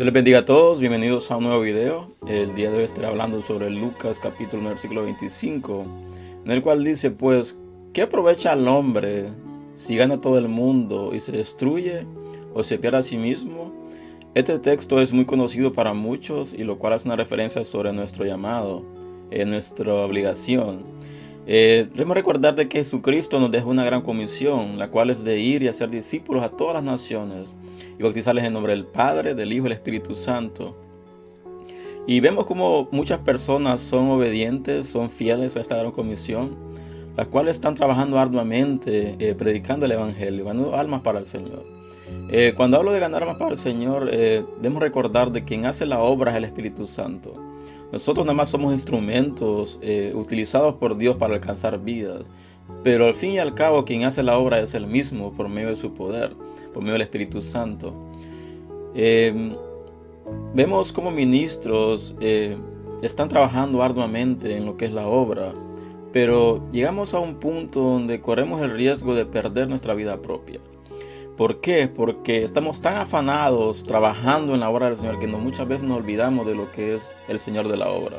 Dios les bendiga a todos, bienvenidos a un nuevo video. El día de hoy estaré hablando sobre Lucas capítulo 9, versículo 25, en el cual dice, pues, ¿qué aprovecha al hombre si gana todo el mundo y se destruye o se pierde a sí mismo? Este texto es muy conocido para muchos y lo cual es una referencia sobre nuestro llamado, eh, nuestra obligación. Eh, debemos recordar de que Jesucristo nos dejó una gran comisión, la cual es de ir y hacer discípulos a todas las naciones y bautizarles en nombre del Padre, del Hijo y del Espíritu Santo. Y vemos como muchas personas son obedientes, son fieles a esta gran comisión, las cuales están trabajando arduamente, eh, predicando el Evangelio, ganando almas para el Señor. Eh, cuando hablo de ganar almas para el Señor, eh, debemos recordar de quien hace la obra es el Espíritu Santo. Nosotros nada más somos instrumentos utilizados por Dios para alcanzar vidas. Pero al fin y al cabo quien hace la obra es el mismo por medio de su poder, por medio del Espíritu Santo. Em, vemos como ministros eh, están trabajando arduamente en lo que es la obra, pero llegamos a un punto donde corremos el riesgo de perder nuestra vida propia. ¿Por qué? Porque estamos tan afanados trabajando en la obra del Señor que muchas veces nos olvidamos de lo que es el Señor de la obra.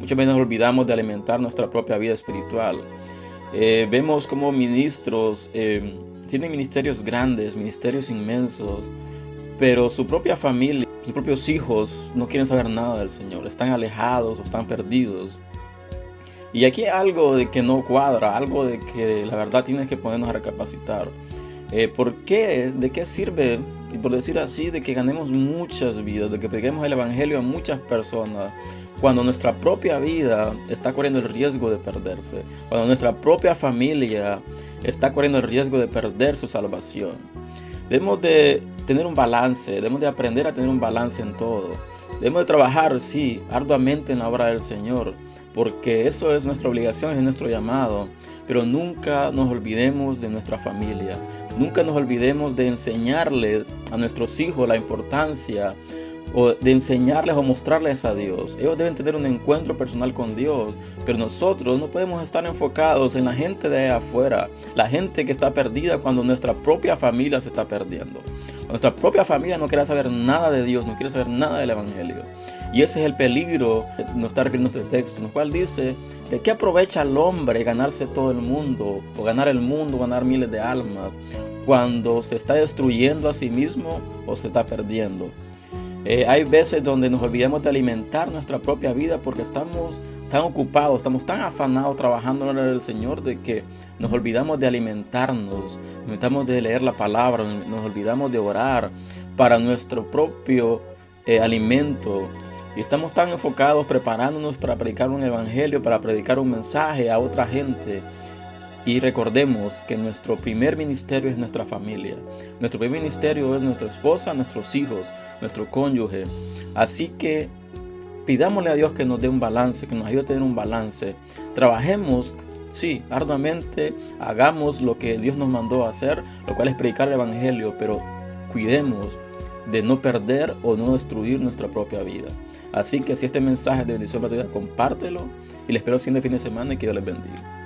Muchas veces nos olvidamos de alimentar nuestra propia vida espiritual. Eh, vemos como ministros eh, tienen ministerios grandes, ministerios inmensos, pero su propia familia, sus propios hijos no quieren saber nada del Señor, están alejados o están perdidos. Y aquí hay algo de que no cuadra, algo de que la verdad tienes que ponernos a recapacitar. Eh, ¿Por qué? ¿De qué sirve? Y por decir así, de que ganemos muchas vidas, de que peguemos el Evangelio a muchas personas, cuando nuestra propia vida está corriendo el riesgo de perderse, cuando nuestra propia familia está corriendo el riesgo de perder su salvación. Debemos de tener un balance, debemos de aprender a tener un balance en todo. Debemos de trabajar, sí, arduamente en la obra del Señor, porque eso es nuestra obligación, es nuestro llamado. Pero nunca nos olvidemos de nuestra familia, nunca nos olvidemos de enseñarles a nuestros hijos la importancia o de enseñarles o mostrarles a Dios. Ellos deben tener un encuentro personal con Dios, pero nosotros no podemos estar enfocados en la gente de afuera, la gente que está perdida cuando nuestra propia familia se está perdiendo. Nuestra propia familia no quiere saber nada de Dios, no quiere saber nada del Evangelio. Y ese es el peligro que nos está refiriendo este texto, en el cual dice, ¿de qué aprovecha el hombre ganarse todo el mundo, o ganar el mundo, ganar miles de almas, cuando se está destruyendo a sí mismo o se está perdiendo? Eh, hay veces donde nos olvidamos de alimentar nuestra propia vida porque estamos tan ocupados, estamos tan afanados trabajando en el Señor de que nos olvidamos de alimentarnos, nos olvidamos de leer la palabra, nos olvidamos de orar para nuestro propio eh, alimento. Y estamos tan enfocados preparándonos para predicar un evangelio, para predicar un mensaje a otra gente y recordemos que nuestro primer ministerio es nuestra familia. Nuestro primer ministerio es nuestra esposa, nuestros hijos, nuestro cónyuge. Así que pidámosle a Dios que nos dé un balance, que nos ayude a tener un balance. Trabajemos, sí, arduamente, hagamos lo que Dios nos mandó a hacer, lo cual es predicar el Evangelio, pero cuidemos de no perder o no destruir nuestra propia vida. Así que si este mensaje de bendición para tu vida, compártelo y les espero el siguiente fin de semana y que Dios les bendiga.